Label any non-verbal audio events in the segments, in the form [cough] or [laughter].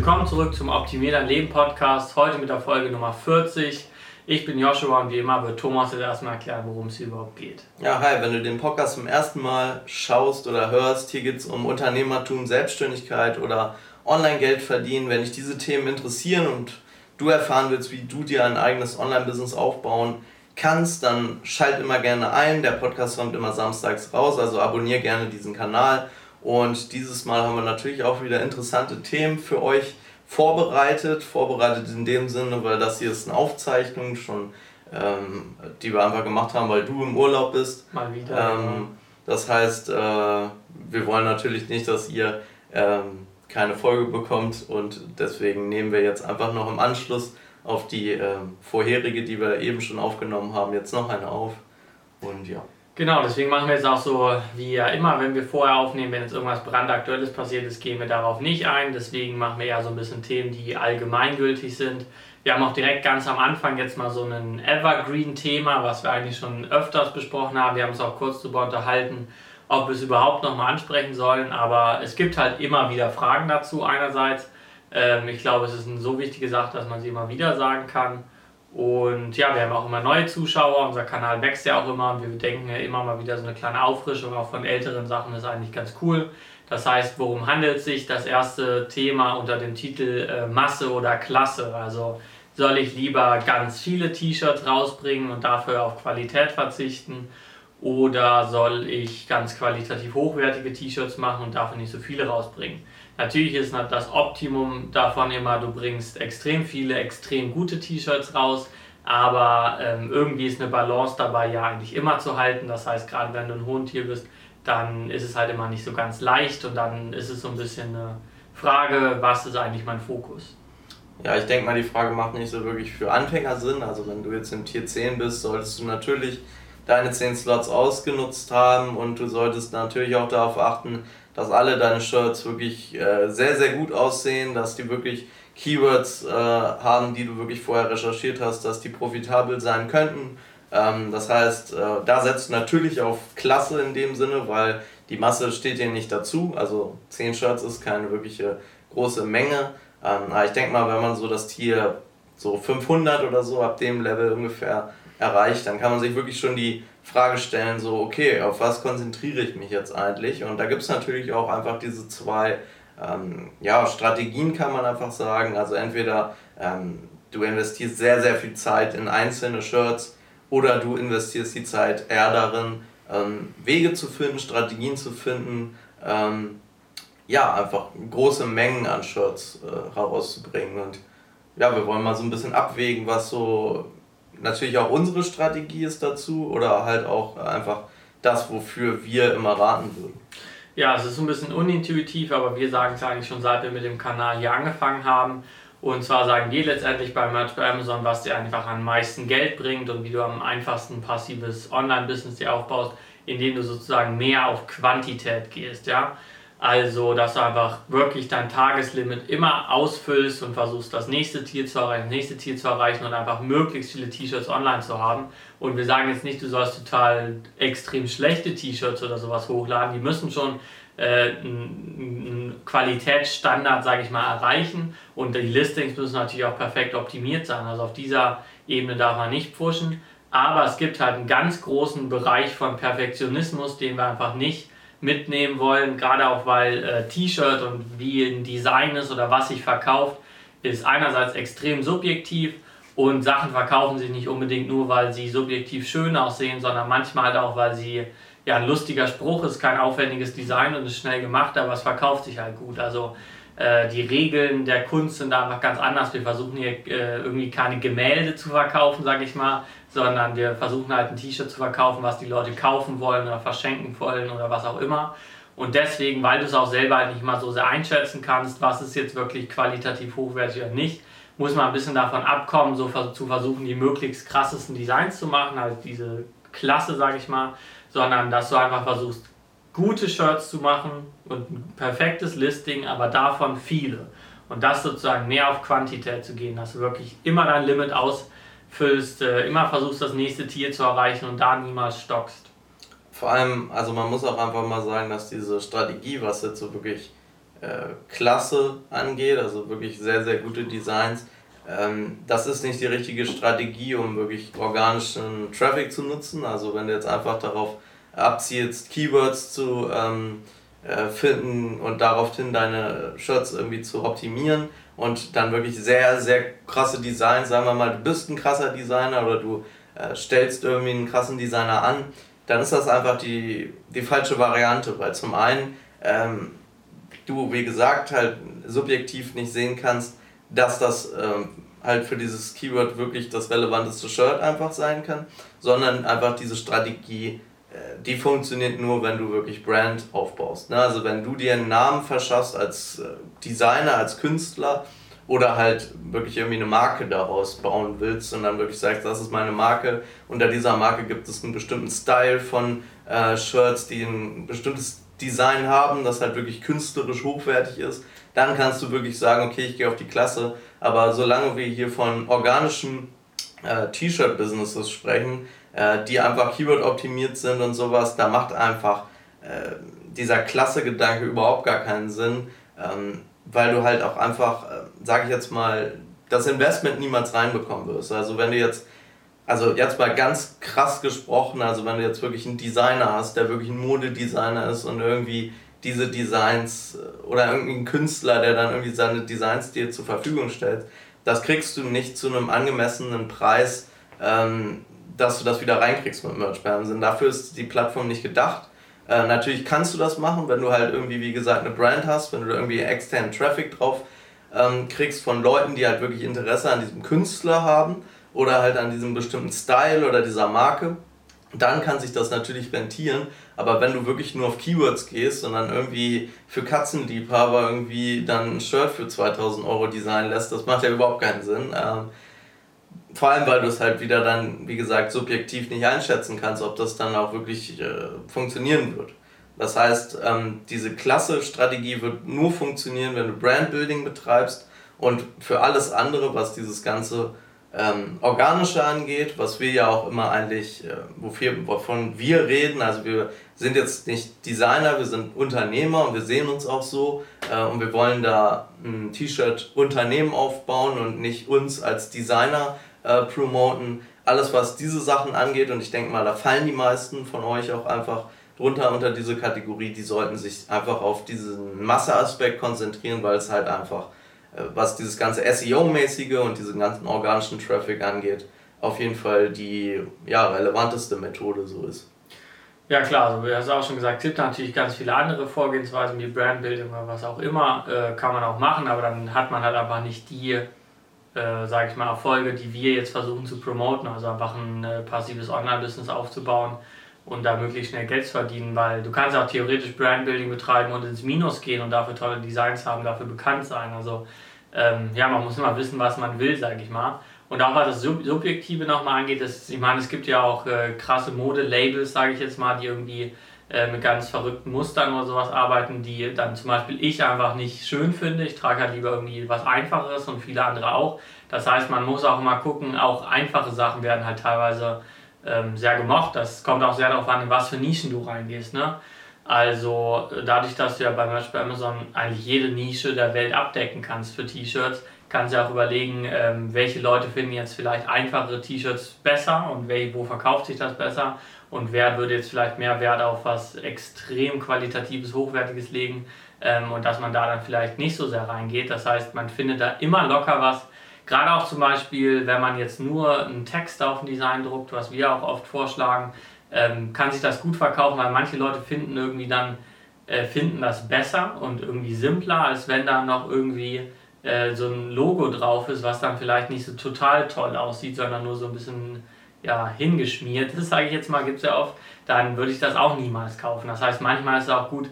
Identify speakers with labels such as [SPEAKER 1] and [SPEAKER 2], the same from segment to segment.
[SPEAKER 1] Willkommen zurück zum Optimier dein Leben Podcast. Heute mit der Folge Nummer 40. Ich bin Joshua und wie immer wird Thomas jetzt erstmal erklären, worum es hier überhaupt geht.
[SPEAKER 2] Ja, hi, wenn du den Podcast zum ersten Mal schaust oder hörst, hier geht es um Unternehmertum, Selbstständigkeit oder Online-Geld verdienen. Wenn dich diese Themen interessieren und du erfahren willst, wie du dir ein eigenes Online-Business aufbauen kannst, dann schalt immer gerne ein. Der Podcast kommt immer samstags raus, also abonniere gerne diesen Kanal. Und dieses Mal haben wir natürlich auch wieder interessante Themen für euch vorbereitet. Vorbereitet in dem Sinne, weil das hier ist eine Aufzeichnung schon, ähm, die wir einfach gemacht haben, weil du im Urlaub bist.
[SPEAKER 1] Mal wieder.
[SPEAKER 2] Ähm, das heißt, äh, wir wollen natürlich nicht, dass ihr ähm, keine Folge bekommt und deswegen nehmen wir jetzt einfach noch im Anschluss auf die ähm, vorherige, die wir eben schon aufgenommen haben, jetzt noch eine auf. Und ja.
[SPEAKER 1] Genau, deswegen machen wir jetzt auch so wie ja immer, wenn wir vorher aufnehmen, wenn jetzt irgendwas brandaktuelles passiert ist, gehen wir darauf nicht ein. Deswegen machen wir ja so ein bisschen Themen, die allgemeingültig sind. Wir haben auch direkt ganz am Anfang jetzt mal so ein Evergreen-Thema, was wir eigentlich schon öfters besprochen haben. Wir haben uns auch kurz darüber unterhalten, ob wir es überhaupt nochmal ansprechen sollen. Aber es gibt halt immer wieder Fragen dazu einerseits. Ähm, ich glaube, es ist eine so wichtige Sache, dass man sie immer wieder sagen kann. Und ja, wir haben auch immer neue Zuschauer, unser Kanal wächst ja auch immer und wir denken ja immer mal wieder so eine kleine Auffrischung auch von älteren Sachen ist eigentlich ganz cool. Das heißt, worum handelt sich? Das erste Thema unter dem Titel äh, Masse oder Klasse. Also soll ich lieber ganz viele T-Shirts rausbringen und dafür auf Qualität verzichten? Oder soll ich ganz qualitativ hochwertige T-Shirts machen und dafür nicht so viele rausbringen? Natürlich ist das Optimum davon immer, du bringst extrem viele, extrem gute T-Shirts raus, aber ähm, irgendwie ist eine Balance dabei ja eigentlich immer zu halten. Das heißt, gerade wenn du ein hohen Tier bist, dann ist es halt immer nicht so ganz leicht und dann ist es so ein bisschen eine Frage, was ist eigentlich mein Fokus?
[SPEAKER 2] Ja, ich denke mal, die Frage macht nicht so wirklich für Anfänger Sinn. Also wenn du jetzt im Tier 10 bist, solltest du natürlich deine 10 Slots ausgenutzt haben und du solltest natürlich auch darauf achten, dass alle deine Shirts wirklich äh, sehr, sehr gut aussehen, dass die wirklich Keywords äh, haben, die du wirklich vorher recherchiert hast, dass die profitabel sein könnten. Ähm, das heißt, äh, da setzt du natürlich auf Klasse in dem Sinne, weil die Masse steht dir nicht dazu. Also 10 Shirts ist keine wirkliche große Menge. Ähm, aber ich denke mal, wenn man so das Tier so 500 oder so ab dem Level ungefähr erreicht, dann kann man sich wirklich schon die Frage stellen, so, okay, auf was konzentriere ich mich jetzt eigentlich? Und da gibt es natürlich auch einfach diese zwei ähm, ja, Strategien, kann man einfach sagen. Also entweder ähm, du investierst sehr, sehr viel Zeit in einzelne Shirts oder du investierst die Zeit eher darin, ähm, Wege zu finden, Strategien zu finden, ähm, ja, einfach große Mengen an Shirts äh, herauszubringen. Und ja, wir wollen mal so ein bisschen abwägen, was so natürlich auch unsere Strategie ist dazu oder halt auch einfach das, wofür wir immer raten würden.
[SPEAKER 1] Ja, es ist ein bisschen unintuitiv, aber wir sagen es eigentlich schon seit wir mit dem Kanal hier angefangen haben. Und zwar sagen wir letztendlich bei Merch bei Amazon, was dir einfach am meisten Geld bringt und wie du am einfachsten passives Online-Business dir aufbaust, indem du sozusagen mehr auf Quantität gehst. Ja? Also, dass du einfach wirklich dein Tageslimit immer ausfüllst und versuchst, das nächste Tier zu erreichen, das nächste Tier zu erreichen und einfach möglichst viele T-Shirts online zu haben. Und wir sagen jetzt nicht, du sollst total extrem schlechte T-Shirts oder sowas hochladen. Die müssen schon äh, einen Qualitätsstandard, sage ich mal, erreichen. Und die Listings müssen natürlich auch perfekt optimiert sein. Also auf dieser Ebene darf man nicht pushen. Aber es gibt halt einen ganz großen Bereich von Perfektionismus, den wir einfach nicht mitnehmen wollen, gerade auch weil äh, T-Shirt und wie ein Design ist oder was sich verkauft, ist einerseits extrem subjektiv und Sachen verkaufen sich nicht unbedingt nur, weil sie subjektiv schön aussehen, sondern manchmal halt auch, weil sie ja ein lustiger Spruch ist, kein aufwendiges Design und ist schnell gemacht, aber es verkauft sich halt gut. Also die Regeln der Kunst sind da einfach ganz anders. Wir versuchen hier äh, irgendwie keine Gemälde zu verkaufen, sag ich mal, sondern wir versuchen halt ein T-Shirt zu verkaufen, was die Leute kaufen wollen oder verschenken wollen oder was auch immer. Und deswegen, weil du es auch selber halt nicht mal so sehr einschätzen kannst, was ist jetzt wirklich qualitativ hochwertig oder nicht, muss man ein bisschen davon abkommen, so zu versuchen, die möglichst krassesten Designs zu machen, halt diese Klasse, sag ich mal, sondern dass du einfach versuchst, gute Shirts zu machen und ein perfektes Listing, aber davon viele. Und das sozusagen mehr auf Quantität zu gehen, dass du wirklich immer dein Limit ausfüllst, äh, immer versuchst, das nächste Tier zu erreichen und da niemals stockst.
[SPEAKER 2] Vor allem, also man muss auch einfach mal sagen, dass diese Strategie, was jetzt so wirklich äh, Klasse angeht, also wirklich sehr, sehr gute Designs. Ähm, das ist nicht die richtige Strategie, um wirklich organischen Traffic zu nutzen. Also wenn du jetzt einfach darauf abzielst, Keywords zu ähm, äh, finden und daraufhin deine Shirts irgendwie zu optimieren und dann wirklich sehr, sehr krasse Designs, sagen wir mal, du bist ein krasser Designer oder du äh, stellst irgendwie einen krassen Designer an, dann ist das einfach die, die falsche Variante, weil zum einen ähm, du, wie gesagt, halt subjektiv nicht sehen kannst, dass das ähm, halt für dieses Keyword wirklich das relevanteste Shirt einfach sein kann, sondern einfach diese Strategie, die funktioniert nur, wenn du wirklich Brand aufbaust. Ne? Also wenn du dir einen Namen verschaffst als äh, Designer, als Künstler oder halt wirklich irgendwie eine Marke daraus bauen willst und dann wirklich sagst, das ist meine Marke, unter dieser Marke gibt es einen bestimmten Style von äh, Shirts, die ein bestimmtes Design haben, das halt wirklich künstlerisch hochwertig ist, dann kannst du wirklich sagen, okay, ich gehe auf die Klasse. Aber solange wir hier von organischen äh, T-Shirt-Businesses sprechen, äh, die einfach Keyword optimiert sind und sowas, da macht einfach äh, dieser Klasse-Gedanke überhaupt gar keinen Sinn, ähm, weil du halt auch einfach, äh, sage ich jetzt mal, das Investment niemals reinbekommen wirst. Also wenn du jetzt also jetzt mal ganz krass gesprochen, also wenn du jetzt wirklich einen Designer hast, der wirklich ein Modedesigner ist und irgendwie diese Designs äh, oder irgendein Künstler, der dann irgendwie seine Designs dir zur Verfügung stellt, das kriegst du nicht zu einem angemessenen Preis, ähm, dass du das wieder reinkriegst mit Merch Amazon. Dafür ist die Plattform nicht gedacht. Äh, natürlich kannst du das machen, wenn du halt irgendwie, wie gesagt, eine Brand hast, wenn du da irgendwie externen Traffic drauf ähm, kriegst von Leuten, die halt wirklich Interesse an diesem Künstler haben oder halt an diesem bestimmten Style oder dieser Marke, dann kann sich das natürlich rentieren. Aber wenn du wirklich nur auf Keywords gehst und dann irgendwie für Katzenliebhaber irgendwie dann ein Shirt für 2000 Euro designen lässt, das macht ja überhaupt keinen Sinn. Ähm, vor allem, weil du es halt wieder dann, wie gesagt, subjektiv nicht einschätzen kannst, ob das dann auch wirklich äh, funktionieren wird. Das heißt, ähm, diese Klasse-Strategie wird nur funktionieren, wenn du Brandbuilding betreibst und für alles andere, was dieses ganze ähm, organische angeht, was wir ja auch immer eigentlich, äh, wofür, wovon wir reden, also wir sind jetzt nicht Designer, wir sind Unternehmer und wir sehen uns auch so äh, und wir wollen da ein T-Shirt-Unternehmen aufbauen und nicht uns als Designer äh, promoten. Alles, was diese Sachen angeht und ich denke mal, da fallen die meisten von euch auch einfach drunter unter diese Kategorie, die sollten sich einfach auf diesen Masseaspekt konzentrieren, weil es halt einfach äh, was dieses ganze SEO-mäßige und diesen ganzen organischen Traffic angeht, auf jeden Fall die ja, relevanteste Methode so ist.
[SPEAKER 1] Ja klar, also du hast auch schon gesagt, es gibt natürlich ganz viele andere Vorgehensweisen wie Brandbuilding oder was auch immer, äh, kann man auch machen, aber dann hat man halt einfach nicht die, äh, sage ich mal, Erfolge, die wir jetzt versuchen zu promoten, also einfach ein äh, passives Online-Business aufzubauen und da möglichst schnell Geld zu verdienen, weil du kannst auch theoretisch Brandbuilding betreiben und ins Minus gehen und dafür tolle Designs haben, dafür bekannt sein. Also ähm, ja, man muss immer wissen, was man will, sage ich mal. Und auch was das Sub Subjektive nochmal angeht, das, ich meine, es gibt ja auch äh, krasse Mode-Labels, sage ich jetzt mal, die irgendwie äh, mit ganz verrückten Mustern oder sowas arbeiten, die dann zum Beispiel ich einfach nicht schön finde. Ich trage halt lieber irgendwie was Einfacheres und viele andere auch. Das heißt, man muss auch immer gucken, auch einfache Sachen werden halt teilweise ähm, sehr gemocht. Das kommt auch sehr darauf an, in was für Nischen du reingehst. Ne? Also äh, dadurch, dass du ja bei Merch bei Amazon eigentlich jede Nische der Welt abdecken kannst für T-Shirts, kannst du auch überlegen, ähm, welche Leute finden jetzt vielleicht einfachere T-Shirts besser und wo verkauft sich das besser und wer würde jetzt vielleicht mehr Wert auf was extrem qualitatives, hochwertiges legen ähm, und dass man da dann vielleicht nicht so sehr reingeht. Das heißt, man findet da immer locker was, Gerade auch zum Beispiel, wenn man jetzt nur einen Text auf ein Design druckt, was wir auch oft vorschlagen, ähm, kann sich das gut verkaufen, weil manche Leute finden irgendwie dann, äh, finden das besser und irgendwie simpler, als wenn da noch irgendwie äh, so ein Logo drauf ist, was dann vielleicht nicht so total toll aussieht, sondern nur so ein bisschen ja, hingeschmiert ist, sage ich jetzt mal, gibt es ja oft, dann würde ich das auch niemals kaufen. Das heißt, manchmal ist es auch gut,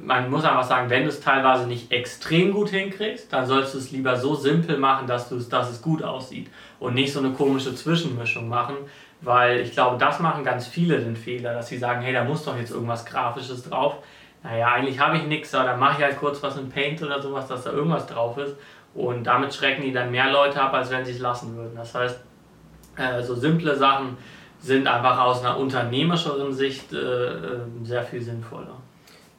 [SPEAKER 1] man muss einfach sagen, wenn du es teilweise nicht extrem gut hinkriegst, dann sollst du es lieber so simpel machen, dass, dass es gut aussieht und nicht so eine komische Zwischenmischung machen, weil ich glaube, das machen ganz viele den Fehler, dass sie sagen, hey, da muss doch jetzt irgendwas Grafisches drauf. Naja, eigentlich habe ich nichts, aber dann mache ich halt kurz was in Paint oder sowas, dass da irgendwas drauf ist und damit schrecken die dann mehr Leute ab, als wenn sie es lassen würden. Das heißt, äh, so simple Sachen sind einfach aus einer unternehmerischeren Sicht äh, äh sehr viel sinnvoller.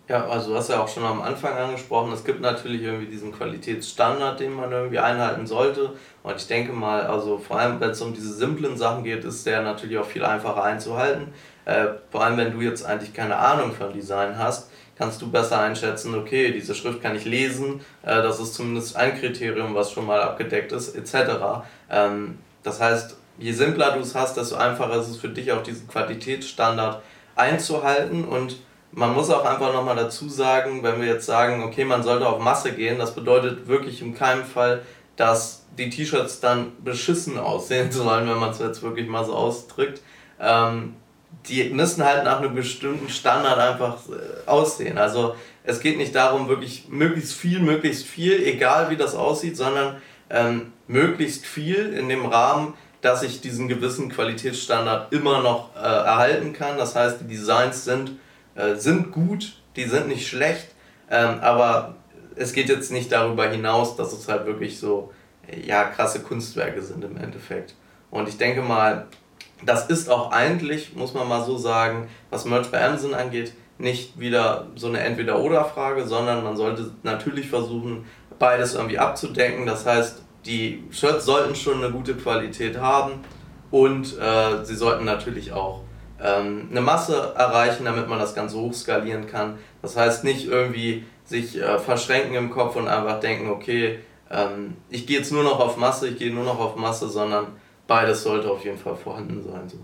[SPEAKER 2] Ja, also du hast ja auch schon am Anfang angesprochen, es gibt natürlich irgendwie diesen Qualitätsstandard, den man irgendwie einhalten sollte. Und ich denke mal, also vor allem wenn es um diese simplen Sachen geht, ist der natürlich auch viel einfacher einzuhalten. Äh, vor allem wenn du jetzt eigentlich keine Ahnung von Design hast, kannst du besser einschätzen, okay, diese Schrift kann ich lesen, äh, das ist zumindest ein Kriterium, was schon mal abgedeckt ist, etc. Ähm, das heißt, je simpler du es hast, desto einfacher ist es für dich auch diesen Qualitätsstandard einzuhalten und man muss auch einfach nochmal dazu sagen, wenn wir jetzt sagen, okay, man sollte auf Masse gehen, das bedeutet wirklich in keinem Fall, dass die T-Shirts dann beschissen aussehen [laughs] sollen, wenn man es jetzt wirklich mal so ausdrückt. Ähm, die müssen halt nach einem bestimmten Standard einfach äh, aussehen. Also es geht nicht darum, wirklich möglichst viel, möglichst viel, egal wie das aussieht, sondern ähm, möglichst viel in dem Rahmen, dass ich diesen gewissen Qualitätsstandard immer noch äh, erhalten kann. Das heißt, die Designs sind äh, sind gut, die sind nicht schlecht, ähm, aber es geht jetzt nicht darüber hinaus, dass es halt wirklich so ja, krasse Kunstwerke sind im Endeffekt. Und ich denke mal, das ist auch eigentlich, muss man mal so sagen, was Merch bei Amazon angeht, nicht wieder so eine Entweder-Oder-Frage, sondern man sollte natürlich versuchen, beides irgendwie abzudecken. Das heißt, die Shirts sollten schon eine gute Qualität haben und äh, sie sollten natürlich auch ähm, eine Masse erreichen, damit man das Ganze hochskalieren kann. Das heißt nicht irgendwie sich äh, verschränken im Kopf und einfach denken, okay, ähm, ich gehe jetzt nur noch auf Masse, ich gehe nur noch auf Masse, sondern beides sollte auf jeden Fall vorhanden sein. So.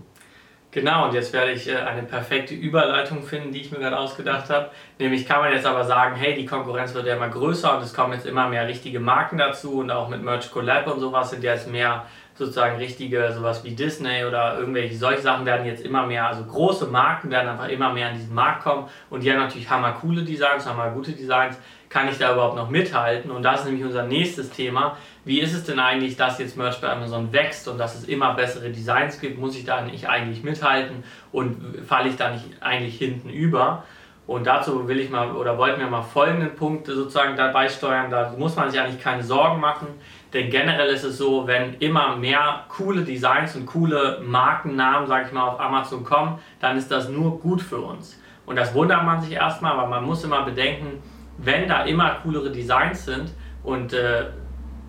[SPEAKER 1] Genau, und jetzt werde ich äh, eine perfekte Überleitung finden, die ich mir gerade ausgedacht habe. Nämlich kann man jetzt aber sagen, hey, die Konkurrenz wird ja immer größer und es kommen jetzt immer mehr richtige Marken dazu und auch mit Merch Collab und sowas sind jetzt mehr sozusagen richtige, sowas wie Disney oder irgendwelche solche Sachen werden jetzt immer mehr, also große Marken werden einfach immer mehr an diesen Markt kommen und die haben natürlich hammer coole Designs, hammer gute Designs. Kann ich da überhaupt noch mithalten? Und das ist nämlich unser nächstes Thema. Wie ist es denn eigentlich, dass jetzt Merch bei Amazon wächst und dass es immer bessere Designs gibt? Muss ich da nicht eigentlich mithalten und falle ich da nicht eigentlich hinten über? Und dazu will ich mal oder wollten wir mal folgende Punkte sozusagen dabei steuern. Da muss man sich eigentlich keine Sorgen machen. Denn generell ist es so, wenn immer mehr coole Designs und coole Markennamen, sag ich mal, auf Amazon kommen, dann ist das nur gut für uns. Und das wundert man sich erstmal, aber man muss immer bedenken, wenn da immer coolere Designs sind und äh,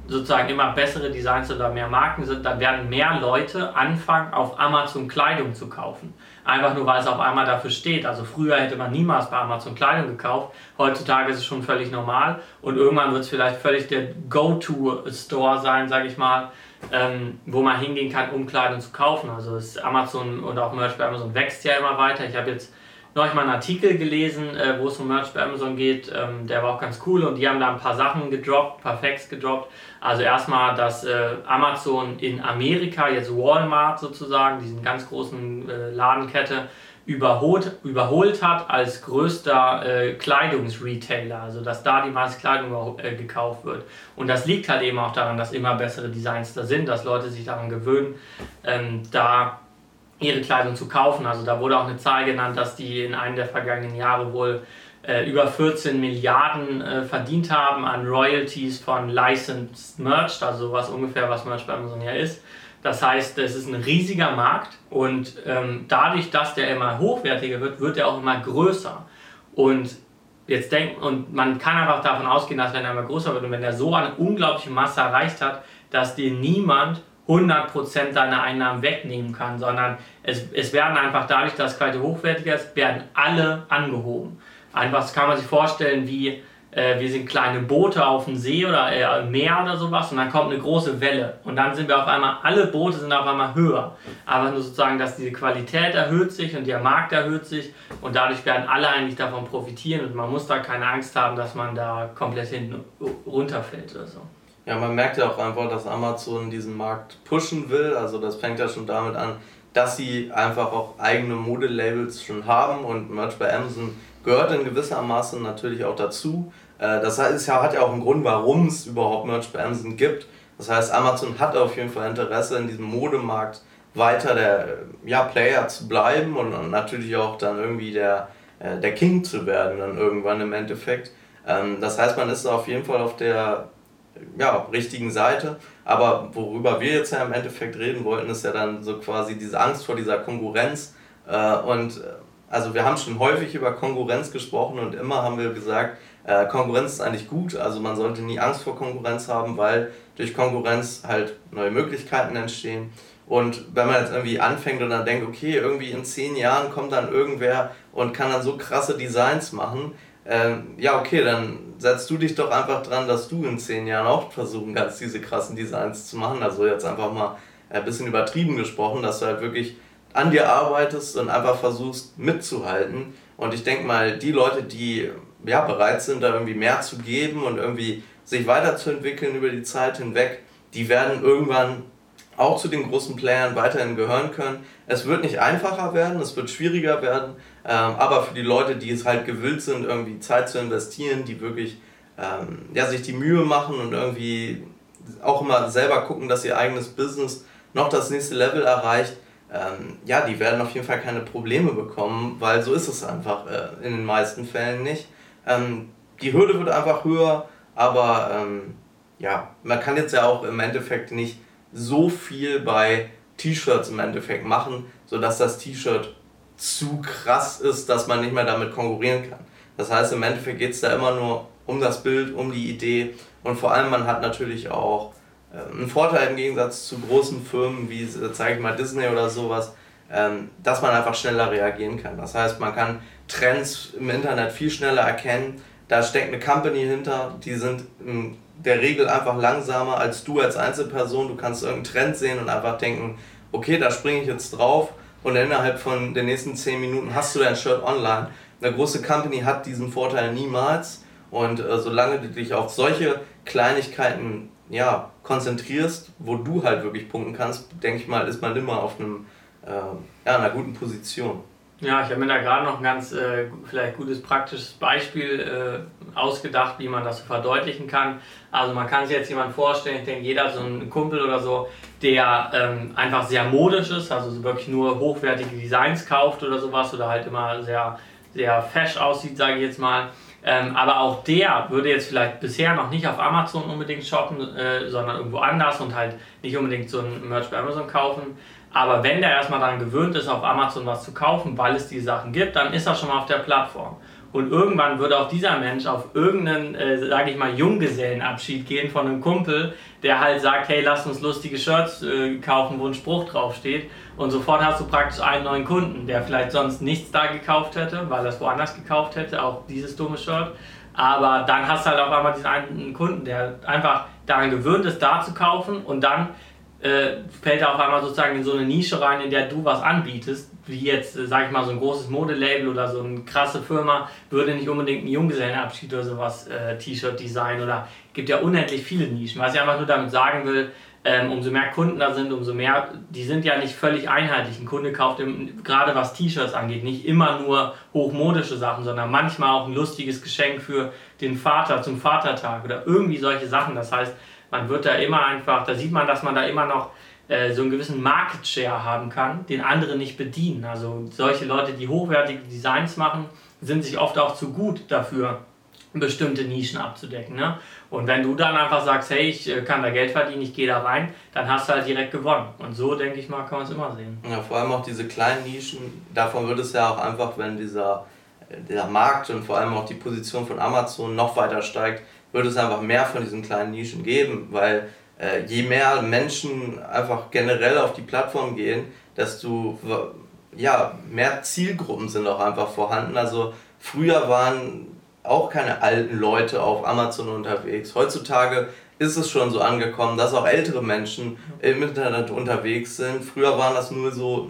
[SPEAKER 1] sozusagen immer bessere Designs oder mehr Marken sind, dann werden mehr Leute anfangen, auf Amazon Kleidung zu kaufen. Einfach nur, weil es auf einmal dafür steht. Also früher hätte man niemals bei Amazon Kleidung gekauft. Heutzutage ist es schon völlig normal. Und irgendwann wird es vielleicht völlig der Go-To-Store sein, sage ich mal, ähm, wo man hingehen kann, um Kleidung zu kaufen. Also Amazon und auch Merch bei Amazon wächst ja immer weiter. Ich habe jetzt neulich mal einen Artikel gelesen, äh, wo es um Merch bei Amazon geht. Ähm, der war auch ganz cool und die haben da ein paar Sachen gedroppt, ein paar Facts gedroppt. Also erstmal, dass äh, Amazon in Amerika, jetzt Walmart sozusagen, diesen ganz großen äh, Ladenkette, überholt, überholt hat als größter äh, Kleidungsretailer, also dass da die meiste Kleidung äh, gekauft wird. Und das liegt halt eben auch daran, dass immer bessere Designs da sind, dass Leute sich daran gewöhnen, ähm, da ihre Kleidung zu kaufen. Also da wurde auch eine Zahl genannt, dass die in einem der vergangenen Jahre wohl äh, über 14 Milliarden äh, verdient haben an Royalties von Licensed Merch, also was ungefähr was Merch bei Amazon ja ist. Das heißt, es ist ein riesiger Markt und ähm, dadurch, dass der immer hochwertiger wird, wird er auch immer größer. Und jetzt denkt, und man kann einfach davon ausgehen, dass wenn er immer größer wird und wenn er so eine unglaubliche Masse erreicht hat, dass dir niemand 100% deiner Einnahmen wegnehmen kann, sondern es, es werden einfach dadurch, dass Qualität hochwertiger ist, werden alle angehoben. Einfach kann man sich vorstellen, wie äh, wir sind kleine Boote auf dem See oder äh, Meer oder sowas und dann kommt eine große Welle und dann sind wir auf einmal, alle Boote sind auf einmal höher. Aber nur sozusagen, dass diese Qualität erhöht sich und der Markt erhöht sich und dadurch werden alle eigentlich davon profitieren und man muss da keine Angst haben, dass man da komplett hinten runterfällt oder so.
[SPEAKER 2] Ja, man merkt ja auch einfach, dass Amazon diesen Markt pushen will. Also das fängt ja schon damit an, dass sie einfach auch eigene Modelabels schon haben und Merch bei Amazon gehört in gewisser Maße natürlich auch dazu. Äh, das heißt, hat ja auch einen Grund, warum es überhaupt Merch bei Amazon gibt. Das heißt, Amazon hat auf jeden Fall Interesse in diesem Modemarkt weiter der ja, Player zu bleiben und natürlich auch dann irgendwie der, äh, der King zu werden dann irgendwann im Endeffekt. Ähm, das heißt, man ist auf jeden Fall auf der ja, richtigen Seite. Aber worüber wir jetzt ja im Endeffekt reden wollten, ist ja dann so quasi diese Angst vor dieser Konkurrenz. Äh, und also wir haben schon häufig über Konkurrenz gesprochen und immer haben wir gesagt, äh, Konkurrenz ist eigentlich gut, also man sollte nie Angst vor Konkurrenz haben, weil durch Konkurrenz halt neue Möglichkeiten entstehen. Und wenn man jetzt irgendwie anfängt und dann denkt, okay, irgendwie in zehn Jahren kommt dann irgendwer und kann dann so krasse Designs machen, ähm, ja, okay, dann setzt du dich doch einfach dran, dass du in zehn Jahren auch versuchen kannst, diese krassen Designs zu machen. Also jetzt einfach mal ein bisschen übertrieben gesprochen, dass du halt wirklich an dir arbeitest und einfach versuchst mitzuhalten. Und ich denke mal, die Leute, die ja, bereit sind, da irgendwie mehr zu geben und irgendwie sich weiterzuentwickeln über die Zeit hinweg, die werden irgendwann auch zu den großen Playern weiterhin gehören können. Es wird nicht einfacher werden, es wird schwieriger werden, ähm, aber für die Leute, die es halt gewillt sind, irgendwie Zeit zu investieren, die wirklich ähm, ja, sich die Mühe machen und irgendwie auch immer selber gucken, dass ihr eigenes Business noch das nächste Level erreicht, ähm, ja, die werden auf jeden Fall keine Probleme bekommen, weil so ist es einfach äh, in den meisten Fällen nicht. Ähm, die Hürde wird einfach höher, aber ähm, ja, man kann jetzt ja auch im Endeffekt nicht so viel bei T-Shirts im Endeffekt machen, sodass das T-Shirt zu krass ist, dass man nicht mehr damit konkurrieren kann. Das heißt, im Endeffekt geht es da immer nur um das Bild, um die Idee und vor allem man hat natürlich auch äh, einen Vorteil im Gegensatz zu großen Firmen wie, zeige ich mal, Disney oder sowas, ähm, dass man einfach schneller reagieren kann. Das heißt, man kann Trends im Internet viel schneller erkennen. Da steckt eine Company hinter, die sind in der Regel einfach langsamer als du als Einzelperson. Du kannst irgendeinen Trend sehen und einfach denken, okay, da springe ich jetzt drauf und innerhalb von den nächsten 10 Minuten hast du dein Shirt online. Eine große Company hat diesen Vorteil niemals und äh, solange du dich auf solche Kleinigkeiten ja, konzentrierst, wo du halt wirklich punkten kannst, denke ich mal, ist man immer auf einem, äh, ja, einer guten Position.
[SPEAKER 1] Ja, ich habe mir da gerade noch ein ganz äh, vielleicht gutes praktisches Beispiel äh, ausgedacht, wie man das so verdeutlichen kann. Also man kann sich jetzt jemand vorstellen, ich denke, jeder so einen Kumpel oder so, der ähm, einfach sehr modisch ist, also wirklich nur hochwertige Designs kauft oder sowas oder halt immer sehr, sehr fesch aussieht, sage ich jetzt mal. Ähm, aber auch der würde jetzt vielleicht bisher noch nicht auf Amazon unbedingt shoppen, äh, sondern irgendwo anders und halt nicht unbedingt so ein Merch bei Amazon kaufen. Aber wenn der erstmal daran gewöhnt ist, auf Amazon was zu kaufen, weil es die Sachen gibt, dann ist er schon mal auf der Plattform. Und irgendwann würde auch dieser Mensch auf irgendeinen, äh, sage ich mal, Junggesellenabschied gehen von einem Kumpel, der halt sagt, hey, lass uns lustige Shirts äh, kaufen, wo ein Spruch draufsteht. Und sofort hast du praktisch einen neuen Kunden, der vielleicht sonst nichts da gekauft hätte, weil er es woanders gekauft hätte, auch dieses dumme Shirt. Aber dann hast du halt auf einmal diesen einen Kunden, der einfach daran gewöhnt ist, da zu kaufen und dann äh, fällt er auf einmal sozusagen in so eine Nische rein, in der du was anbietest, wie jetzt, äh, sag ich mal, so ein großes Modelabel oder so eine krasse Firma würde nicht unbedingt einen Junggesellenabschied oder sowas äh, T-Shirt designen oder gibt ja unendlich viele Nischen. Was ich einfach nur damit sagen will, ähm, umso mehr Kunden da sind, umso mehr, die sind ja nicht völlig einheitlich. Ein Kunde kauft im, gerade was T-Shirts angeht, nicht immer nur hochmodische Sachen, sondern manchmal auch ein lustiges Geschenk für den Vater zum Vatertag oder irgendwie solche Sachen. Das heißt, man wird da immer einfach, da sieht man, dass man da immer noch äh, so einen gewissen Market Share haben kann, den andere nicht bedienen. Also solche Leute, die hochwertige Designs machen, sind sich oft auch zu gut dafür, bestimmte Nischen abzudecken. Ne? Und wenn du dann einfach sagst, hey, ich äh, kann da Geld verdienen, ich gehe da rein, dann hast du halt direkt gewonnen. Und so, denke ich mal, kann man es immer sehen.
[SPEAKER 2] Ja, vor allem auch diese kleinen Nischen, davon wird es ja auch einfach, wenn dieser, äh, der Markt und vor allem auch die Position von Amazon noch weiter steigt, wird es einfach mehr von diesen kleinen Nischen geben, weil äh, je mehr Menschen einfach generell auf die Plattform gehen, desto ja, mehr Zielgruppen sind auch einfach vorhanden. Also früher waren auch keine alten Leute auf Amazon unterwegs. Heutzutage ist es schon so angekommen, dass auch ältere Menschen im Internet unterwegs sind. Früher waren das nur so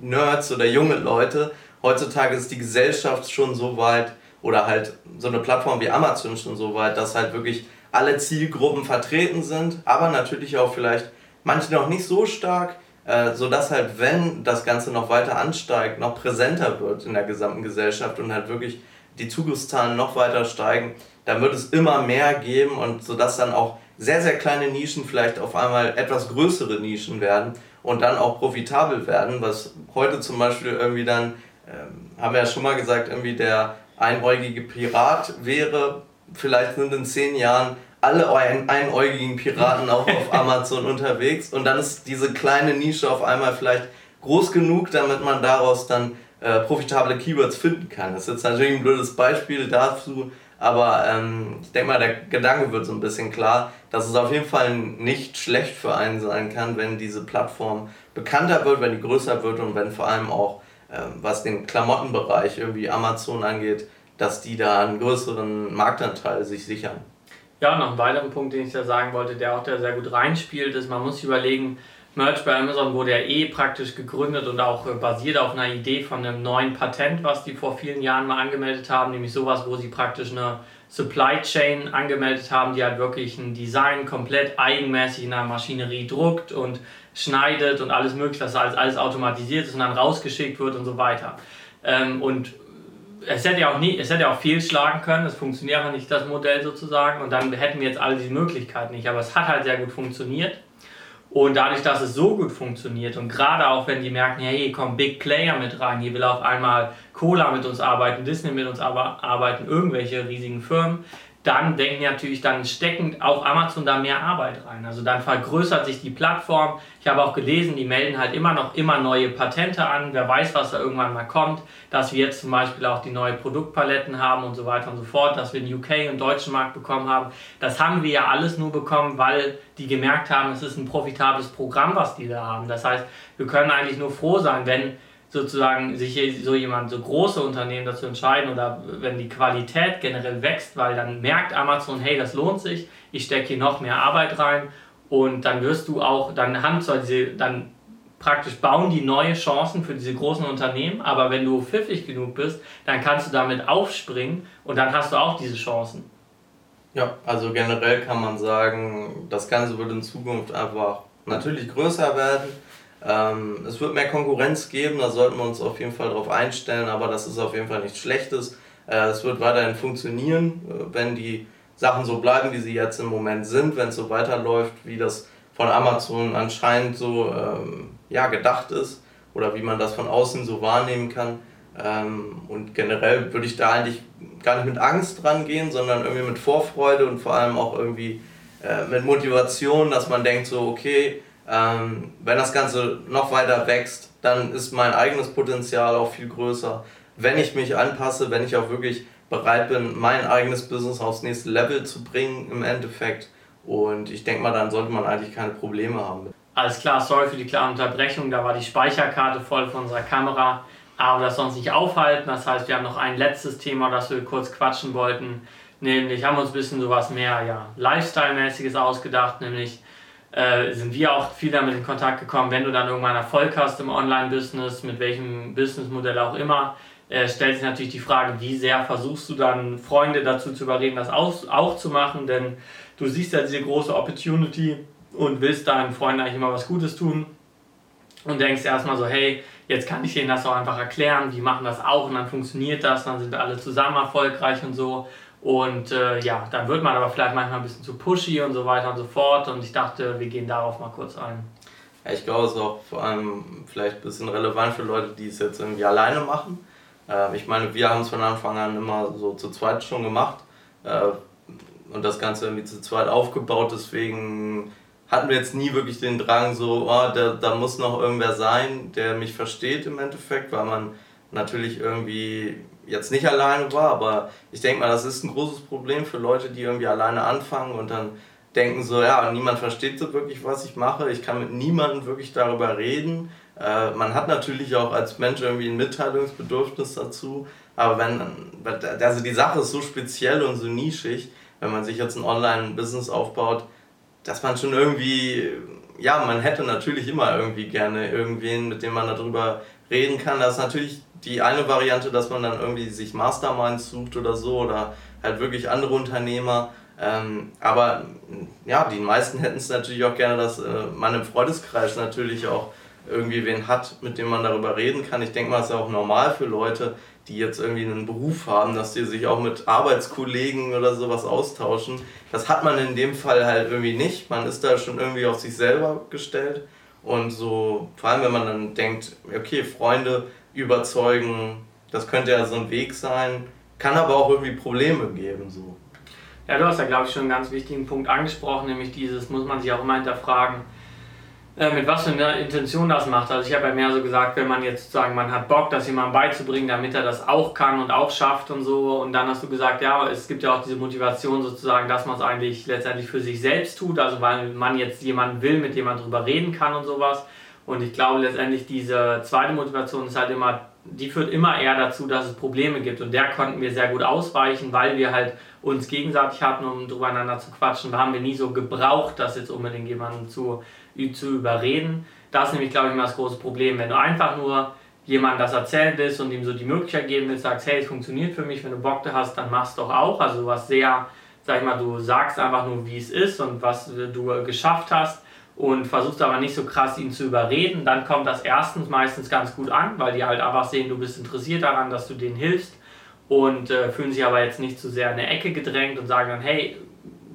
[SPEAKER 2] Nerds oder junge Leute. Heutzutage ist die Gesellschaft schon so weit oder halt so eine Plattform wie Amazon schon so weit, dass halt wirklich alle Zielgruppen vertreten sind, aber natürlich auch vielleicht manche noch nicht so stark, äh, sodass halt, wenn das Ganze noch weiter ansteigt, noch präsenter wird in der gesamten Gesellschaft und halt wirklich die Zugriffszahlen noch weiter steigen, dann wird es immer mehr geben und sodass dann auch sehr, sehr kleine Nischen vielleicht auf einmal etwas größere Nischen werden und dann auch profitabel werden, was heute zum Beispiel irgendwie dann, ähm, haben wir ja schon mal gesagt, irgendwie der einäugige Pirat wäre. Vielleicht sind in zehn Jahren alle einäugigen Piraten auch auf [laughs] Amazon unterwegs und dann ist diese kleine Nische auf einmal vielleicht groß genug, damit man daraus dann äh, profitable Keywords finden kann. Das ist jetzt natürlich ein blödes Beispiel dazu, aber ähm, ich denke mal, der Gedanke wird so ein bisschen klar, dass es auf jeden Fall nicht schlecht für einen sein kann, wenn diese Plattform bekannter wird, wenn die größer wird und wenn vor allem auch, was den Klamottenbereich irgendwie Amazon angeht, dass die da einen größeren Marktanteil sich sichern.
[SPEAKER 1] Ja, noch ein weiterer Punkt, den ich da sagen wollte, der auch da sehr gut reinspielt, ist, man muss sich überlegen, Merch bei Amazon wurde ja eh praktisch gegründet und auch äh, basiert auf einer Idee von einem neuen Patent, was die vor vielen Jahren mal angemeldet haben, nämlich sowas, wo sie praktisch eine Supply Chain angemeldet haben, die halt wirklich ein Design komplett eigenmäßig in der Maschinerie druckt und schneidet und alles mögliche, dass alles, alles automatisiert ist und dann rausgeschickt wird und so weiter. Ähm, und es hätte ja auch nie, es hätte auch fehlschlagen können, es funktioniert aber nicht das Modell sozusagen und dann hätten wir jetzt alle diese Möglichkeiten nicht, aber es hat halt sehr gut funktioniert und dadurch, dass es so gut funktioniert und gerade auch wenn die merken, hey, kommen Big Player mit rein, hier will auf einmal Cola mit uns arbeiten, Disney mit uns arbeiten, irgendwelche riesigen Firmen, dann denken natürlich, dann stecken auch Amazon da mehr Arbeit rein. Also dann vergrößert sich die Plattform. Ich habe auch gelesen, die melden halt immer noch immer neue Patente an. Wer weiß, was da irgendwann mal kommt. Dass wir jetzt zum Beispiel auch die neue Produktpaletten haben und so weiter und so fort. Dass wir den UK und deutschen Markt bekommen haben. Das haben wir ja alles nur bekommen, weil die gemerkt haben, es ist ein profitables Programm, was die da haben. Das heißt, wir können eigentlich nur froh sein, wenn sozusagen sich so jemand, so große Unternehmen dazu entscheiden oder wenn die Qualität generell wächst, weil dann merkt Amazon, hey, das lohnt sich, ich stecke hier noch mehr Arbeit rein und dann wirst du auch, dann haben zwar diese, dann praktisch bauen die neue Chancen für diese großen Unternehmen, aber wenn du pfiffig genug bist, dann kannst du damit aufspringen und dann hast du auch diese Chancen.
[SPEAKER 2] Ja, also generell kann man sagen, das Ganze wird in Zukunft einfach natürlich größer werden ähm, es wird mehr Konkurrenz geben, da sollten wir uns auf jeden Fall darauf einstellen, aber das ist auf jeden Fall nichts Schlechtes. Äh, es wird weiterhin funktionieren, äh, wenn die Sachen so bleiben, wie sie jetzt im Moment sind, wenn es so weiterläuft, wie das von Amazon anscheinend so ähm, ja, gedacht ist oder wie man das von außen so wahrnehmen kann. Ähm, und generell würde ich da eigentlich gar nicht mit Angst dran gehen, sondern irgendwie mit Vorfreude und vor allem auch irgendwie äh, mit Motivation, dass man denkt so, okay, ähm, wenn das Ganze noch weiter wächst, dann ist mein eigenes Potenzial auch viel größer. Wenn ich mich anpasse, wenn ich auch wirklich bereit bin, mein eigenes Business aufs nächste Level zu bringen im Endeffekt. Und ich denke mal, dann sollte man eigentlich keine Probleme haben.
[SPEAKER 1] Alles klar, sorry für die klare Unterbrechung. Da war die Speicherkarte voll von unserer Kamera. Aber das soll uns nicht aufhalten. Das heißt, wir haben noch ein letztes Thema, das wir kurz quatschen wollten. Nämlich haben wir uns ein bisschen sowas mehr ja, Lifestyle-mäßiges ausgedacht, nämlich äh, sind wir auch viel damit in Kontakt gekommen, wenn du dann irgendwann Erfolg hast im Online-Business, mit welchem Businessmodell auch immer, äh, stellt sich natürlich die Frage, wie sehr versuchst du dann Freunde dazu zu überreden, das auch, auch zu machen, denn du siehst ja diese große Opportunity und willst deinen Freunden eigentlich immer was Gutes tun und denkst erstmal so, hey, jetzt kann ich denen das auch einfach erklären, die machen das auch und dann funktioniert das, dann sind alle zusammen erfolgreich und so und äh, ja, dann wird man aber vielleicht manchmal ein bisschen zu pushy und so weiter und so fort. Und ich dachte, wir gehen darauf mal kurz ein.
[SPEAKER 2] Ja, ich glaube, es ist auch vor allem vielleicht ein bisschen relevant für Leute, die es jetzt irgendwie alleine machen. Äh, ich meine, wir haben es von Anfang an immer so zu zweit schon gemacht äh, und das Ganze irgendwie zu zweit aufgebaut. Deswegen hatten wir jetzt nie wirklich den Drang, so, oh, da, da muss noch irgendwer sein, der mich versteht im Endeffekt, weil man natürlich irgendwie jetzt nicht alleine war, aber ich denke mal, das ist ein großes Problem für Leute, die irgendwie alleine anfangen und dann denken so, ja, niemand versteht so wirklich, was ich mache, ich kann mit niemandem wirklich darüber reden. Äh, man hat natürlich auch als Mensch irgendwie ein Mitteilungsbedürfnis dazu, aber wenn, also die Sache ist so speziell und so nischig, wenn man sich jetzt ein Online-Business aufbaut, dass man schon irgendwie, ja, man hätte natürlich immer irgendwie gerne irgendwen, mit dem man darüber reden kann. Das ist natürlich die eine Variante, dass man dann irgendwie sich Masterminds sucht oder so oder halt wirklich andere Unternehmer. Ähm, aber ja, die meisten hätten es natürlich auch gerne, dass äh, man im Freundeskreis natürlich auch irgendwie wen hat, mit dem man darüber reden kann. Ich denke mal, es ist ja auch normal für Leute, die jetzt irgendwie einen Beruf haben, dass die sich auch mit Arbeitskollegen oder sowas austauschen. Das hat man in dem Fall halt irgendwie nicht. Man ist da schon irgendwie auf sich selber gestellt. Und so, vor allem wenn man dann denkt, okay, Freunde überzeugen, das könnte ja so ein Weg sein, kann aber auch irgendwie Probleme geben. So.
[SPEAKER 1] Ja, du hast ja, glaube ich, schon einen ganz wichtigen Punkt angesprochen, nämlich dieses, muss man sich auch immer hinterfragen, Äh, mit was für einer Intention das macht. Also ich habe ja mehr so gesagt, wenn man jetzt sagen, man hat Bock, das jemandem beizubringen, damit er das auch kann und auch schafft und so. Und dann hast du gesagt, ja, es gibt ja auch diese Motivation sozusagen, dass man es eigentlich letztendlich für sich selbst tut, also weil man jetzt jemanden will, mit dem man drüber reden kann und sowas. Und ich glaube letztendlich diese zweite Motivation ist halt immer, die führt immer eher dazu, dass es Probleme gibt. Und der konnten wir sehr gut ausweichen, weil wir halt uns gegenseitig hatten, um drüber zu quatschen. Da haben wir nie so gebraucht, das jetzt unbedingt jemanden zu zu überreden. Das ist nämlich, glaube ich, immer das große Problem. Wenn du einfach nur jemandem das erzählen willst und ihm so die Möglichkeit geben willst, sagst, hey, es funktioniert für mich, wenn du Bock da hast, dann machst du doch auch. Also was sehr, sag ich mal, du sagst einfach nur, wie es ist und was du geschafft hast und versuchst aber nicht so krass ihn zu überreden, dann kommt das erstens meistens ganz gut an, weil die halt einfach sehen, du bist interessiert daran, dass du denen hilfst und äh, fühlen sich aber jetzt nicht zu sehr in eine Ecke gedrängt und sagen dann, hey,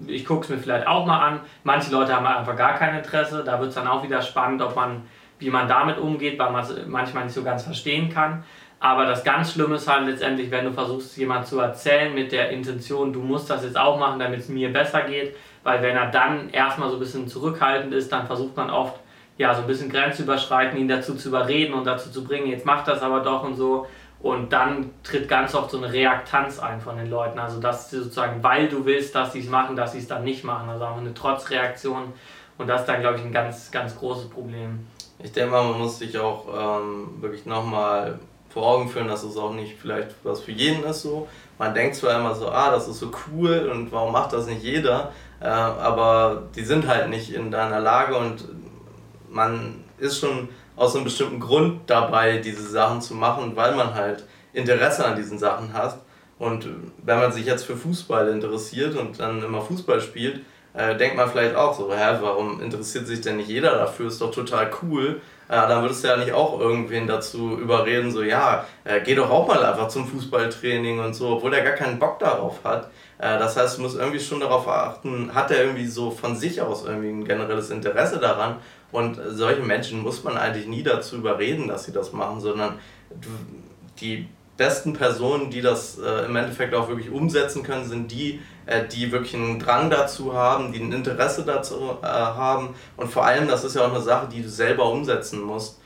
[SPEAKER 1] ich gucke es mir vielleicht auch mal an. Manche Leute haben einfach gar kein Interesse. Da wird es dann auch wieder spannend, ob man, wie man damit umgeht, weil man es manchmal nicht so ganz verstehen kann. Aber das ganz Schlimme ist halt letztendlich, wenn du versuchst, jemand zu erzählen mit der Intention, du musst das jetzt auch machen, damit es mir besser geht. Weil wenn er dann erstmal so ein bisschen zurückhaltend ist, dann versucht man oft, ja, so ein bisschen grenzüberschreitend, ihn dazu zu überreden und dazu zu bringen, jetzt mach das aber doch und so. Und dann tritt ganz oft so eine Reaktanz ein von den Leuten. Also, dass sie sozusagen, weil du willst, dass sie es machen, dass sie es dann nicht machen. Also auch eine Trotzreaktion. Und das ist dann, glaube ich, ein ganz, ganz großes Problem.
[SPEAKER 2] Ich denke mal, man muss sich auch ähm, wirklich nochmal vor Augen führen, dass es auch nicht vielleicht was für jeden ist so. Man denkt zwar immer so, ah, das ist so cool und warum macht das nicht jeder? Äh, aber die sind halt nicht in deiner Lage und man ist schon aus einem bestimmten Grund dabei, diese Sachen zu machen, weil man halt Interesse an diesen Sachen hat. Und wenn man sich jetzt für Fußball interessiert und dann immer Fußball spielt, äh, denkt man vielleicht auch so, hä, warum interessiert sich denn nicht jeder dafür? Ist doch total cool. Äh, dann würdest du ja nicht auch irgendwen dazu überreden, so, ja, äh, geh doch auch mal einfach zum Fußballtraining und so, obwohl der gar keinen Bock darauf hat. Äh, das heißt, du musst irgendwie schon darauf achten, hat er irgendwie so von sich aus irgendwie ein generelles Interesse daran und solche Menschen muss man eigentlich nie dazu überreden, dass sie das machen, sondern die besten Personen, die das äh, im Endeffekt auch wirklich umsetzen können, sind die, äh, die wirklich einen Drang dazu haben, die ein Interesse dazu haben. Und vor allem, das ist ja auch eine Sache, die du selber umsetzen musst,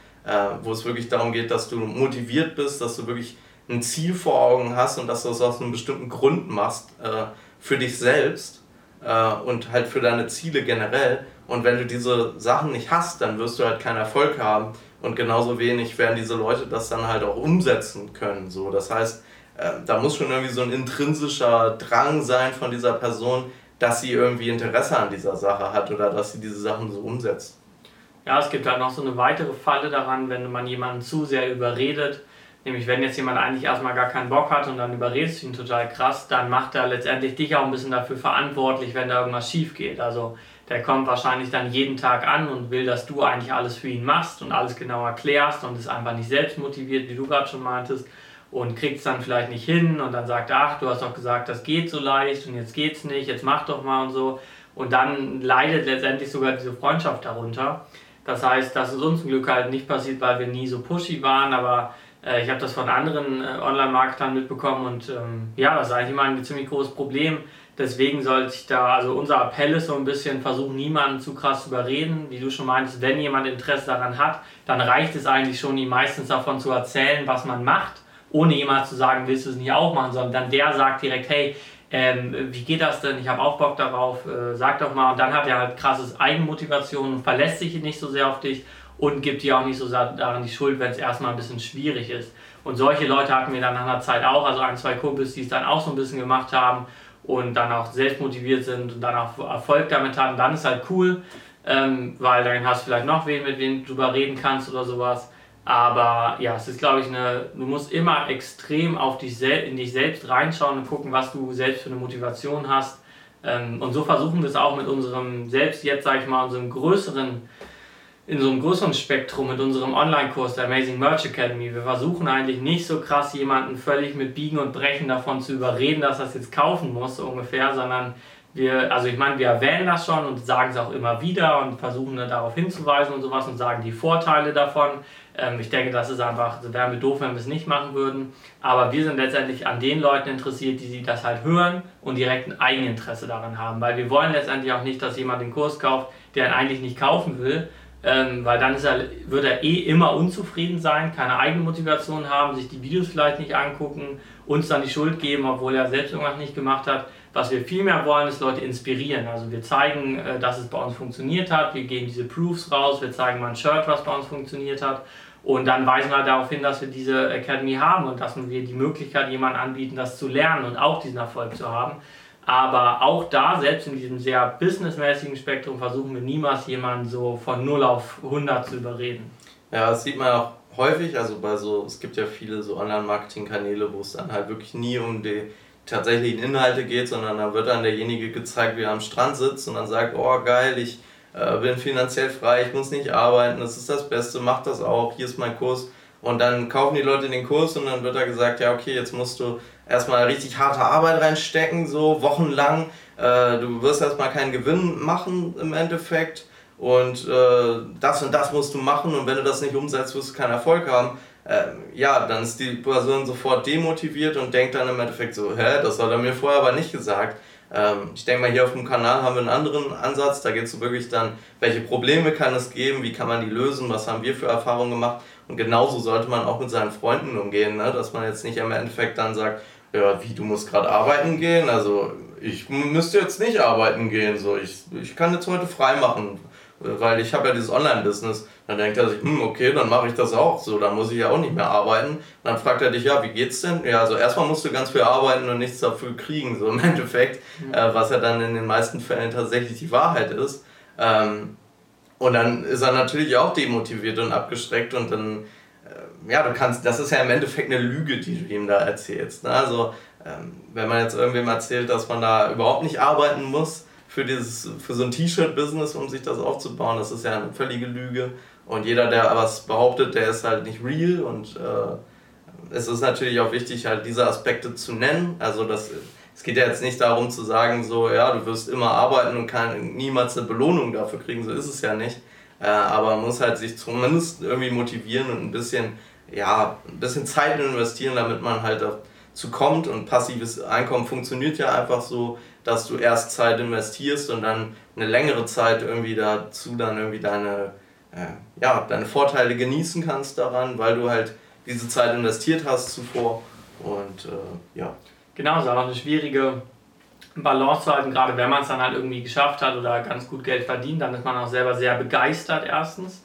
[SPEAKER 2] wo es wirklich darum geht, dass du motiviert bist, dass du wirklich ein Ziel vor Augen hast und dass du das aus einem bestimmten Grund machst äh, für dich selbst äh, und halt für deine Ziele generell. Und wenn du diese Sachen nicht hast, dann wirst du halt keinen Erfolg haben. Und genauso wenig werden diese Leute das dann halt auch umsetzen können. So, das heißt, äh, da muss schon irgendwie so ein intrinsischer Drang sein von dieser Person, dass sie irgendwie Interesse an dieser Sache hat oder dass sie diese Sachen so umsetzt.
[SPEAKER 1] Ja, es gibt halt noch so eine weitere Falle daran, wenn man jemanden zu sehr überredet. Nämlich, wenn jetzt jemand eigentlich erstmal gar keinen Bock hat und dann überredest du ihn total krass, dann macht er letztendlich dich auch ein bisschen dafür verantwortlich, wenn da irgendwas schief geht. Also der kommt wahrscheinlich dann jeden Tag an und will, dass du eigentlich alles für ihn machst und alles genau erklärst und ist einfach nicht selbst motiviert, wie du gerade schon meintest, und kriegt es dann vielleicht nicht hin und dann sagt, ach, du hast doch gesagt, das geht so leicht und jetzt geht's nicht, jetzt mach doch mal und so. Und dann leidet letztendlich sogar diese Freundschaft darunter. Das heißt, das ist uns zum Glück halt nicht passiert, weil wir nie so pushy waren, aber äh, ich habe das von anderen äh, Online-Marketern mitbekommen und ähm, ja, das ist eigentlich immer ein ziemlich großes Problem, Deswegen sollte ich da, also unser Appell ist so ein bisschen, versuchen niemanden zu krass zu überreden. Wie du schon meintest, wenn jemand Interesse daran hat, dann reicht es eigentlich schon, ihm meistens davon zu erzählen, was man macht, ohne jemand zu sagen, willst du es nicht auch machen, sondern dann der sagt direkt, hey, ähm, wie geht das denn? Ich habe auch Bock darauf, äh, sag doch mal. Und dann hat er halt krasses Eigenmotivation und verlässt sich nicht so sehr auf dich und gibt dir auch nicht so daran die Schuld, wenn es erstmal ein bisschen schwierig ist. Und solche Leute hatten wir dann nach einer Zeit auch, also ein, zwei Kumpels, die es dann auch so ein bisschen gemacht haben und dann auch selbst motiviert sind und dann auch Erfolg damit haben, dann ist halt cool, ähm, weil dann hast du vielleicht noch wen, mit wem du drüber reden kannst oder sowas. Aber ja, es ist, glaube ich, eine, du musst immer extrem auf dich in dich selbst reinschauen und gucken, was du selbst für eine Motivation hast. Ähm, und so versuchen wir es auch mit unserem, selbst jetzt, sage ich mal, unserem größeren in so einem größeren Spektrum mit unserem Online-Kurs, der Amazing Merch Academy. Wir versuchen eigentlich nicht so krass jemanden völlig mit Biegen und Brechen davon zu überreden, dass er es jetzt kaufen muss, so ungefähr, sondern wir, also ich meine, wir erwähnen das schon und sagen es auch immer wieder und versuchen darauf hinzuweisen und sowas und sagen die Vorteile davon. Ähm, ich denke, das ist einfach, also wären wir doof, wenn wir es nicht machen würden. Aber wir sind letztendlich an den Leuten interessiert, die das halt hören und direkt ein Eigeninteresse daran haben. Weil wir wollen letztendlich auch nicht, dass jemand den Kurs kauft, der ihn eigentlich nicht kaufen will, ähm, weil dann er, wird er eh immer unzufrieden sein, keine eigene Motivation haben, sich die Videos vielleicht nicht angucken, uns dann die Schuld geben, obwohl er selbst irgendwas nicht gemacht hat. Was wir vielmehr wollen, ist Leute inspirieren. Also wir zeigen, äh, dass es bei uns funktioniert hat, wir geben diese Proofs raus, wir zeigen mal ein Shirt, was bei uns funktioniert hat und dann weisen wir darauf hin, dass wir diese Academy haben und dass wir die Möglichkeit jemandem anbieten, das zu lernen und auch diesen Erfolg zu haben. Aber auch da, selbst in diesem sehr businessmäßigen Spektrum, versuchen wir niemals jemanden so von 0 auf 100 zu überreden.
[SPEAKER 2] Ja, das sieht man auch häufig. Also bei so, es gibt ja viele so Online-Marketing-Kanäle, wo es dann halt wirklich nie um die tatsächlichen Inhalte geht, sondern da wird dann derjenige gezeigt, wie er am Strand sitzt und dann sagt, oh geil, ich äh, bin finanziell frei, ich muss nicht arbeiten, das ist das Beste, mach das auch, hier ist mein Kurs. Und dann kaufen die Leute den Kurs und dann wird da gesagt, ja okay, jetzt musst du erstmal richtig harte Arbeit reinstecken, so wochenlang. Äh, du wirst erstmal keinen Gewinn machen im Endeffekt und äh, das und das musst du machen und wenn du das nicht umsetzt, wirst du keinen Erfolg haben. Äh, ja, dann ist die Person sofort demotiviert und denkt dann im Endeffekt so, hä, das hat er mir vorher aber nicht gesagt. Ähm, ich denke mal, hier auf dem Kanal haben wir einen anderen Ansatz. Da geht es wirklich dann, welche Probleme kann es geben, wie kann man die lösen, was haben wir für Erfahrungen gemacht. Und genauso sollte man auch mit seinen Freunden umgehen, ne? dass man jetzt nicht im Endeffekt dann sagt, ja, wie, du musst gerade arbeiten gehen? Also, ich müsste jetzt nicht arbeiten gehen, so, ich, ich kann jetzt heute frei machen weil ich habe ja dieses Online-Business. Dann denkt er sich, hm, okay, dann mache ich das auch. So, dann muss ich ja auch nicht mehr arbeiten. dann fragt er dich, ja, wie geht's denn? Ja, also erstmal musst du ganz viel arbeiten und nichts dafür kriegen, so im [laughs] Endeffekt, mhm. äh, was ja dann in den meisten Fällen tatsächlich die Wahrheit ist. Ähm, und dann ist er natürlich auch demotiviert und abgestreckt und dann, ja, du kannst, das ist ja im Endeffekt eine Lüge, die du ihm da erzählst. Ne? Also, ähm, wenn man jetzt irgendwem erzählt, dass man da überhaupt nicht arbeiten muss, für, dieses, für so ein T-Shirt-Business, um sich das aufzubauen. Das ist ja eine völlige Lüge. Und jeder, der was behauptet, der ist halt nicht real. Und äh, es ist natürlich auch wichtig, halt diese Aspekte zu nennen. Also das, es geht ja jetzt nicht darum zu sagen, so, ja, du wirst immer arbeiten und kann niemals eine Belohnung dafür kriegen. So ist es ja nicht. Äh, aber man muss halt sich zumindest irgendwie motivieren und ein bisschen, ja, ein bisschen Zeit investieren, damit man halt dazu kommt. Und passives Einkommen funktioniert ja einfach so, dass du erst Zeit investierst und dann eine längere Zeit irgendwie dazu dann irgendwie deine, äh, ja, deine Vorteile genießen kannst daran, weil du halt diese Zeit investiert hast zuvor. Und äh, ja.
[SPEAKER 1] Genau, es ist auch eine schwierige Balance zu halten, gerade wenn man es dann halt irgendwie geschafft hat oder ganz gut Geld verdient, dann ist man auch selber sehr begeistert erstens.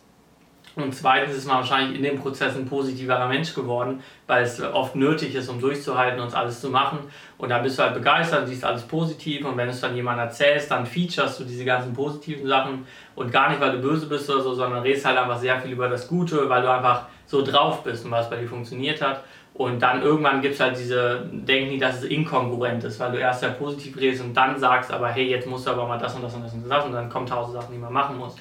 [SPEAKER 1] Und zweitens ist man wahrscheinlich in dem Prozess ein positiverer Mensch geworden, weil es oft nötig ist, um durchzuhalten und alles zu machen. Und da bist du halt begeistert, siehst alles positiv und wenn du es dann jemandem erzählst, dann featurest du diese ganzen positiven Sachen und gar nicht, weil du böse bist oder so, sondern redest halt einfach sehr viel über das Gute, weil du einfach so drauf bist und was bei dir funktioniert hat. Und dann irgendwann gibt es halt diese, denken dass es inkongruent ist, weil du erst sehr positiv redest und dann sagst, aber hey, jetzt musst du aber mal das und das und das und das und dann kommen tausend Sachen, die man machen muss.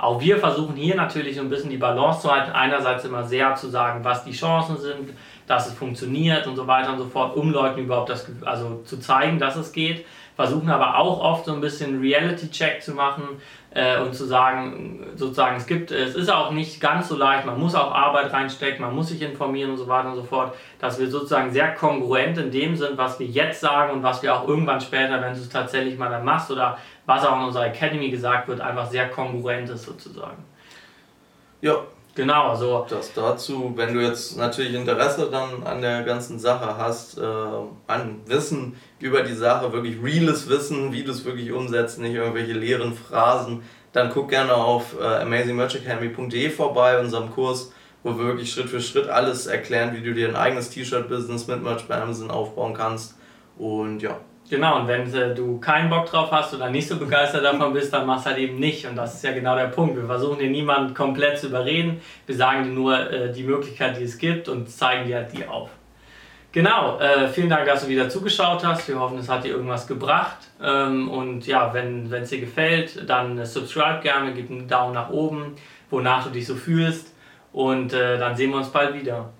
[SPEAKER 1] Auch wir versuchen hier natürlich so ein bisschen die Balance zu halten. Einerseits immer sehr zu sagen, was die Chancen sind, dass es funktioniert und so weiter und so fort, um Leuten überhaupt das, also zu zeigen, dass es geht. Versuchen aber auch oft so ein bisschen Reality-Check zu machen äh, und zu sagen, sozusagen, es gibt, es ist auch nicht ganz so leicht, man muss auch Arbeit reinstecken, man muss sich informieren und so weiter und so fort, dass wir sozusagen sehr kongruent in dem sind, was wir jetzt sagen und was wir auch irgendwann später, wenn du es tatsächlich mal dann machst oder was auch in unserer Academy gesagt wird, einfach sehr kongruent ist sozusagen.
[SPEAKER 2] Ja.
[SPEAKER 1] Genau, so.
[SPEAKER 2] Das dazu, wenn du jetzt natürlich Interesse dann an der ganzen Sache hast, äh, an Wissen über die Sache, wirklich reales Wissen, wie du es wirklich umsetzt, nicht irgendwelche leeren Phrasen, dann guck gerne auf äh, amazingmerchacademy.de vorbei, unserem Kurs, wo wir wirklich Schritt für Schritt alles erklären, wie du dir ein eigenes T-Shirt-Business mit Merch bei Amazon aufbauen kannst. Und ja,
[SPEAKER 1] Genau, und wenn äh, du keinen Bock drauf hast oder nicht so begeistert davon [laughs] bist, dann machst du halt eben nicht. Und das ist ja genau der Punkt. Wir versuchen dir niemanden komplett zu überreden. Wir sagen dir nur äh, die Möglichkeit, die es gibt und zeigen dir halt die auf. Genau, äh, vielen Dank, dass du wieder zugeschaut hast. Wir hoffen, es hat dir irgendwas gebracht. Ähm, und ja, wenn es dir gefällt, dann subscribe gerne, gib einen Daumen nach oben, wonach du dich so fühlst. Und äh, dann sehen wir uns bald wieder.